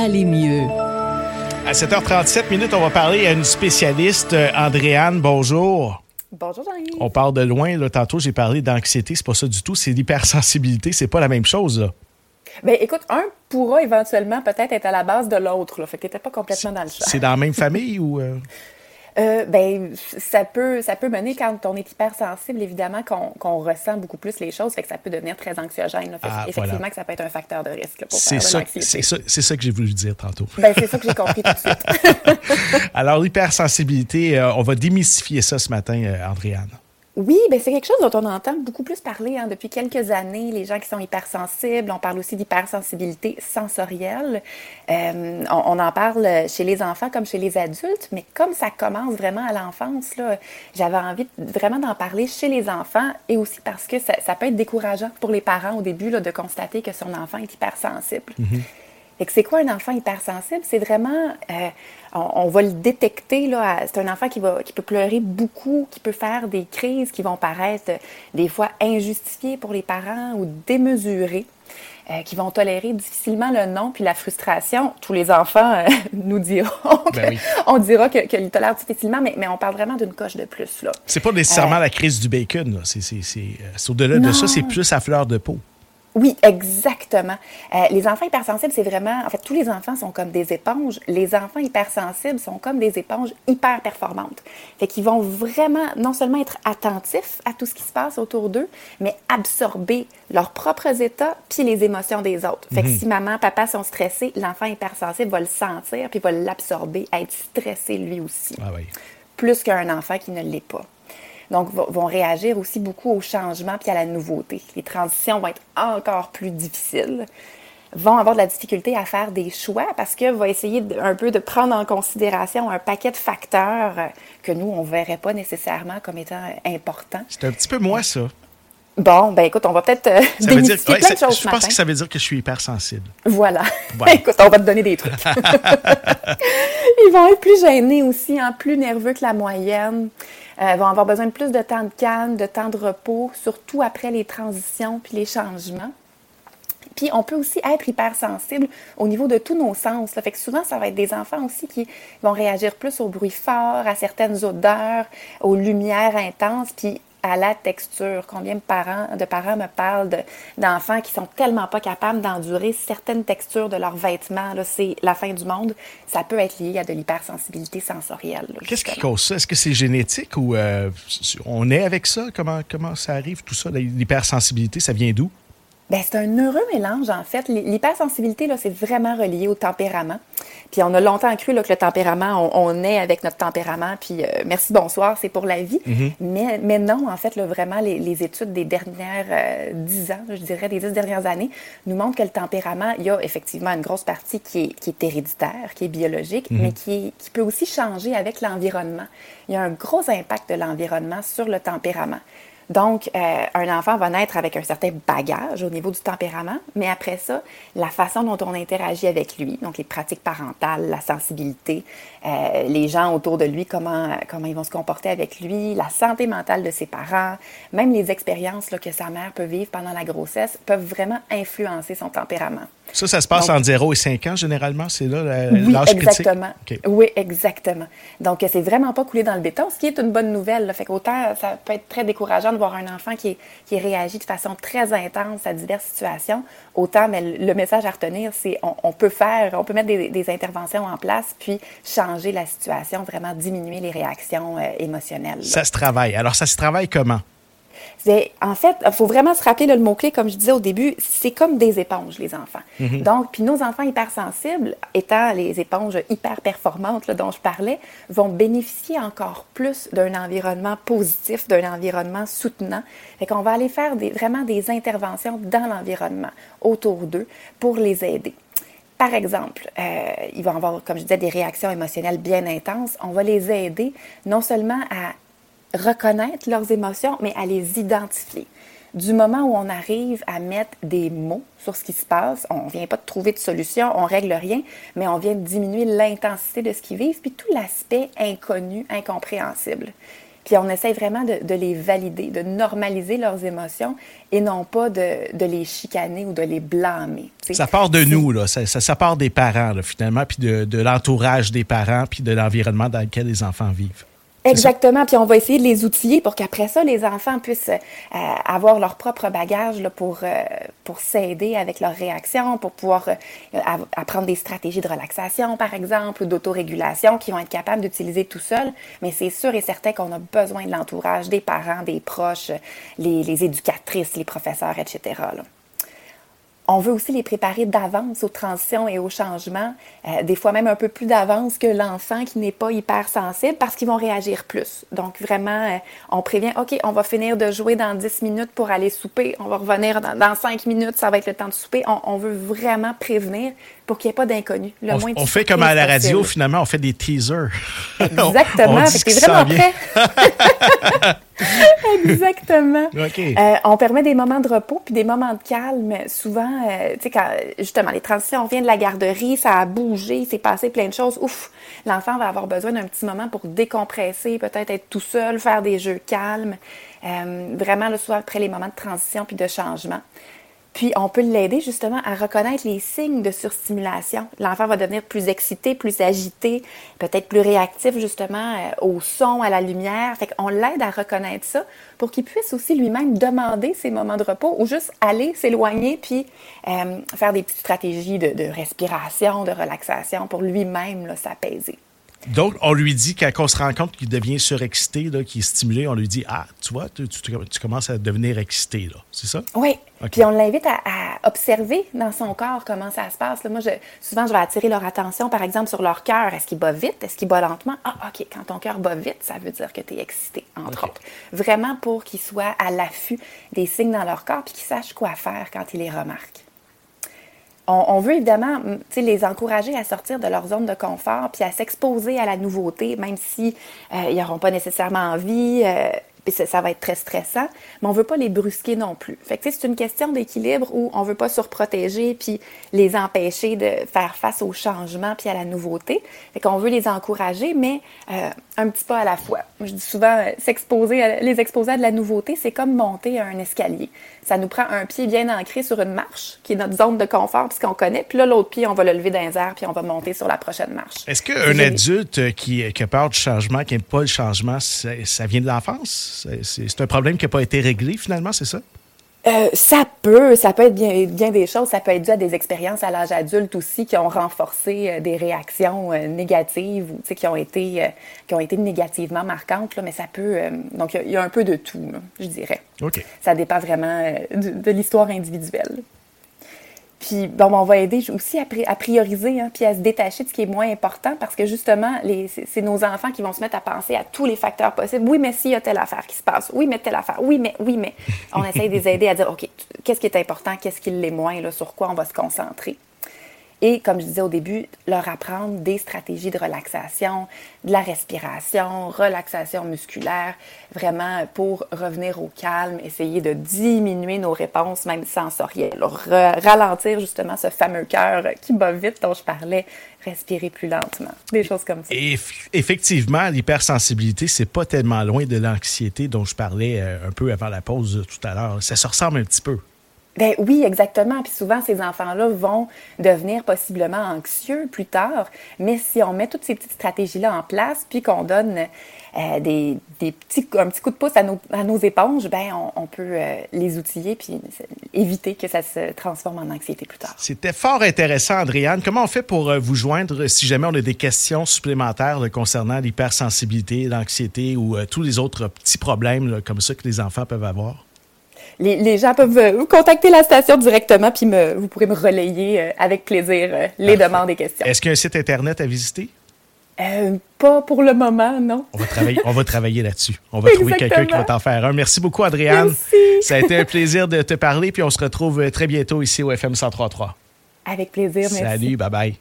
aller mieux. À 7h37 minutes, on va parler à une spécialiste, euh, Andréane. Bonjour. Bonjour Jean-Yves. On part de loin. Là. Tantôt, j'ai parlé d'anxiété. C'est pas ça du tout. C'est l'hypersensibilité. C'est pas la même chose. Là. Ben, écoute, un pourra éventuellement peut-être être à la base de l'autre. Là. Fait que t'étais pas complètement dans le champ. C'est dans la même famille ou. euh? Euh, ben, ça peut, ça peut mener quand on est hypersensible, évidemment, qu'on ressent beaucoup plus les choses, fait que ça peut devenir très anxiogène. là. Fait Ah, effectivement, voilà. que ça peut être un facteur de risque C'est ça, ça, ça que j'ai voulu dire tantôt. Ben, c'est ça que j'ai compris tout de suite. Alors, l'hypersensibilité, euh, on va démystifier ça ce matin, euh, Andréane. Oui, ben c'est quelque chose dont on entend beaucoup plus parler hein, depuis quelques années. Les gens qui sont hypersensibles, on parle aussi d'hypersensibilité sensorielle. Euh, on, en parle chez les enfants comme chez les adultes, mais comme ça commence vraiment à l'enfance, j'avais envie vraiment d'en parler chez les enfants et aussi parce que ça, peut être décourageant pour les parents au début de constater que son enfant est hypersensible. Fait que c'est quoi un enfant hypersensible? C'est vraiment, euh, on, on va le détecter, là, c'est un enfant qui, va, qui peut pleurer beaucoup, qui peut faire des crises qui vont paraître euh, des fois injustifiées pour les parents ou démesurées, euh, qui vont tolérer difficilement le non puis la frustration. Tous les enfants euh, nous diront, que- Ben oui. on dira que- qu'ils tolèrent difficilement, mais, mais on parle vraiment d'une coche de plus, là. C'est pas nécessairement Euh, la crise du bacon. là. C'est, c'est, c'est, au-delà de ça, c'est plus à fleur de peau. Oui, exactement. Euh, les enfants hypersensibles, c'est vraiment, en fait, tous les enfants sont comme des éponges. Les enfants hypersensibles sont comme des éponges hyper performantes. Fait qu'ils vont vraiment, non seulement être attentifs à tout ce qui se passe autour d'eux, mais absorber leurs propres états puis les émotions des autres. Fait que si maman, papa sont stressés, l'enfant hypersensible va le sentir puis va l'absorber, être stressé lui aussi Ah oui. plus qu'un enfant qui ne l'est pas. Donc, vont réagir aussi beaucoup au changement puis à la nouveauté. Les transitions vont être encore plus difficiles. Vont avoir de la difficulté à faire des choix parce que va essayer un peu de prendre en considération un paquet de facteurs que nous, on ne verrait pas nécessairement comme étant importants. C'est un petit peu moi, ça. Bon, ben écoute, on va peut-être euh, démystifier ouais, plein de choses ce je pense matin. que ça veut dire que je suis hypersensible. Voilà. Voilà. Écoute, on va te donner des trucs. Ils vont être plus gênés aussi, hein, plus nerveux que la moyenne. Euh, vont avoir besoin de plus de temps de calme, de temps de repos, surtout après les transitions puis les changements. Puis on peut aussi être hypersensible au niveau de tous nos sens. là. Fait que souvent, ça va être des enfants aussi qui vont réagir plus au bruit fort, à certaines odeurs, aux lumières intenses, puis à la texture. Combien de parents, de parents me parlent de- d'enfants qui sont tellement pas capables d'endurer certaines textures de leurs vêtements. là. C'est la fin du monde. Ça peut être lié à de l'hypersensibilité sensorielle. Qu'est-ce qui cause ça? Est-ce que c'est génétique ou euh, on est avec ça? Comment, comment ça arrive, tout ça? L'hypersensibilité, ça vient d'où? Ben, c'est un heureux mélange, en fait. L'hypersensibilité, là, c'est vraiment relié au tempérament. Puis on a longtemps cru là, que le tempérament, on, on est avec notre tempérament, puis euh, merci, bonsoir, c'est pour la vie. mais, mais non, en fait, là, vraiment, les, les études des dernières euh, dix ans, je dirais, des dix dernières années, nous montrent que le tempérament, il y a effectivement une grosse partie qui est, qui est héréditaire, qui est biologique, mais qui, est- qui peut aussi changer avec l'environnement. Il y a un gros impact de l'environnement sur le tempérament. Donc, euh, un enfant va naître avec un certain bagage au niveau du tempérament, mais après ça, la façon dont on interagit avec lui, donc les pratiques parentales, la sensibilité, euh, les gens autour de lui, comment, comment ils vont se comporter avec lui, la santé mentale de ses parents, même les expériences là, que sa mère peut vivre pendant la grossesse peuvent vraiment influencer son tempérament. Ça, ça se passe Donc- entre 0 et 5 ans, généralement? C'est là Oui, l'âge critique? exactement. Oui, exactement. Donc, c'est vraiment pas coulé dans le béton, ce qui est une bonne nouvelle. là. Fait qu'autant, ça peut être très décourageant de voir un enfant qui, qui réagit de façon très intense à diverses situations. Autant, mais le le message à retenir, c'est on, on peut faire, on peut mettre des, des interventions en place, puis changer la situation, vraiment diminuer les réactions euh, émotionnelles. là. Ça se travaille. Alors, ça se travaille comment? En fait, il faut vraiment se rappeler là, le mot-clé, comme je disais au début, c'est comme des éponges, les enfants. Donc, puis nos enfants hypersensibles, étant les éponges hyper performantes là, dont je parlais, vont bénéficier encore plus d'un environnement positif, d'un environnement soutenant. Fait qu'on va aller faire des, vraiment des interventions dans l'environnement, autour d'eux, pour les aider. Par exemple, euh, ils vont avoir, comme je disais, des réactions émotionnelles bien intenses. On va les aider non seulement à reconnaître leurs émotions, mais à les identifier. Du moment où on arrive à mettre des mots sur ce qui se passe, on ne vient pas de trouver de solution, on règle rien, mais on vient de diminuer l'intensité de ce qu'ils vivent, puis tout l'aspect inconnu, incompréhensible. Puis on essaie vraiment de, de, les valider, de normaliser leurs émotions et non pas de, de les chicaner ou de les blâmer. Ça part de nous, là. Ça, ça, ça, part des parents, là, finalement, puis de, de l'entourage des parents, puis de l'environnement dans lequel les enfants vivent. Exactement. Puis on va essayer de les outiller pour qu'après ça, les enfants puissent euh, avoir leur propre bagage là, pour, euh, pour s'aider avec leurs réactions, pour pouvoir euh, apprendre des stratégies de relaxation, par exemple, ou d'autorégulation qu'ils vont être capables d'utiliser tout seuls. Mais c'est sûr et certain qu'on a besoin de l'entourage, des parents, des proches, les, les éducatrices, les professeurs, etc. Là on veut aussi les préparer d'avance aux transitions et aux changements, euh, des fois même un peu plus d'avance que l'enfant qui n'est pas hypersensible parce qu'ils vont réagir plus. Donc vraiment, euh, on prévient, OK, on va finir de jouer dans 10 minutes pour aller souper, on va revenir dans, dans 5 minutes, ça va être le temps de souper. On, on veut vraiment prévenir pour qu'il n'y ait pas d'inconnu. On, on fait comme à la radio, finalement, on fait des teasers. Exactement, c'est vraiment prêt. Exactement. Euh, on permet des moments de repos puis des moments de calme. Souvent, euh, tu sais, quand justement les transitions, on vient de la garderie, ça a bougé, il s'est passé plein de choses. Ouf, l'enfant va avoir besoin d'un petit moment pour décompresser, peut-être être tout seul, faire des jeux calmes. Euh, vraiment, le soir, après les moments de transition puis de changement. Puis, on peut l'aider justement à reconnaître les signes de surstimulation. L'enfant va devenir plus excité, plus agité, peut-être plus réactif justement euh, au son, à la lumière. Fait qu'on l'aide à reconnaître ça pour qu'il puisse aussi lui-même demander ses moments de repos ou juste aller s'éloigner puis euh, faire des petites stratégies de, de respiration, de relaxation pour lui-même s'apaiser. Donc, on lui dit, quand on se rend compte qu'il devient surexcité, qu'il est stimulé, on lui dit Ah, tu vois, tu, commences à devenir excité. C'est ça? Oui. Puis on l'invite à, observer dans son corps comment ça se passe. moi, je, souvent, je vais attirer leur attention, par exemple, sur leur cœur. Est-ce qu'il bat vite? Est-ce qu'il bat lentement? Ah, OK. Quand ton cœur bat vite, ça veut dire que tu es excité, entre autres. Vraiment pour qu'ils soient à l'affût des signes dans leur corps puis qu'ils sachent quoi faire quand ils les remarquent on, veut évidemment les encourager à sortir de leur zone de confort puis à s'exposer à la nouveauté, même si euh, n'auront pas nécessairement envie. Euh, puis ça, va être très stressant, mais on veut pas les brusquer non plus. Fait que c'est une question d'équilibre où on veut pas surprotéger puis les empêcher de faire face au changement puis à la nouveauté. Fait qu'on veut les encourager, mais euh, un petit pas à la fois. Je dis souvent, s'exposer, les exposer à de la nouveauté, c'est comme monter un escalier ça nous prend un pied bien ancré sur une marche, qui est notre zone de confort, puisqu'on connaît. Puis là, l'autre pied, on va le lever dans les airs, puis on va monter sur la prochaine marche. Est-ce qu'un adulte qui, qui, a peur du changement, qui n'aime pas le changement, ça, vient de l'enfance? C'est un problème qui n'a pas été réglé, finalement, c'est ça? Euh, ça peut, ça peut être bien, bien, des choses. Ça peut être dû à des expériences à l'âge adulte aussi qui ont renforcé euh, des réactions euh, négatives ou qui ont été qui ont été négativement marquantes. Là, mais ça peut. donc il y, a un peu de tout, je dirais. Ok. Ça dépend vraiment de, de l'histoire individuelle. Puis, bon, on va aider aussi à, à prioriser, hein, puis à se détacher de ce qui est moins important parce que justement, c'est nos enfants qui vont se mettre à penser à tous les facteurs possibles. Oui, mais s'il y a telle affaire qui se passe. Oui, mais telle affaire. Oui, mais, oui, mais. On essaye de les aider à dire, OK, qu'est-ce qui est important, qu'est-ce qui l'est moins, là, sur quoi on va se concentrer? Et comme je disais au début, leur apprendre des stratégies de relaxation, de la respiration, relaxation musculaire, vraiment pour revenir au calme, essayer de diminuer nos réponses, même sensorielles, ralentir justement ce fameux cœur qui bat vite dont je parlais, respirer plus lentement, des choses comme ça. Et effectivement, l'hypersensibilité, c'est pas tellement loin de l'anxiété dont je parlais euh, un peu avant la pause tout à l'heure. Ça se ressemble un petit peu. Ben oui, exactement. Puis souvent, ces enfants-là vont devenir possiblement anxieux plus tard. Mais si on met toutes ces petites stratégies-là en place, puis qu'on donne euh, des, des, petits, un petit coup de pouce à nos, à nos éponges, ben on, peut euh, les outiller puis éviter que ça se transforme en anxiété plus tard. C'était fort intéressant, Andréane. Comment on fait pour euh, vous joindre si jamais on a des questions supplémentaires concernant l'hypersensibilité, l'anxiété ou tous les autres petits problèmes comme ça que les enfants peuvent avoir? Les, gens peuvent vous contacter la station directement, puis me, vous pourrez me relayer euh, avec plaisir euh, les demandes et questions. Est-ce qu'il y a un site Internet à visiter? Euh, pas pour le moment, non. On va travailler, on va travailler là-dessus. On va trouver quelqu'un qui va t'en faire un. Merci beaucoup, Adriane. Merci. Ça a été un plaisir de te parler, puis on se retrouve très bientôt ici au FM 103.3. Avec plaisir, merci. Salut, bye bye.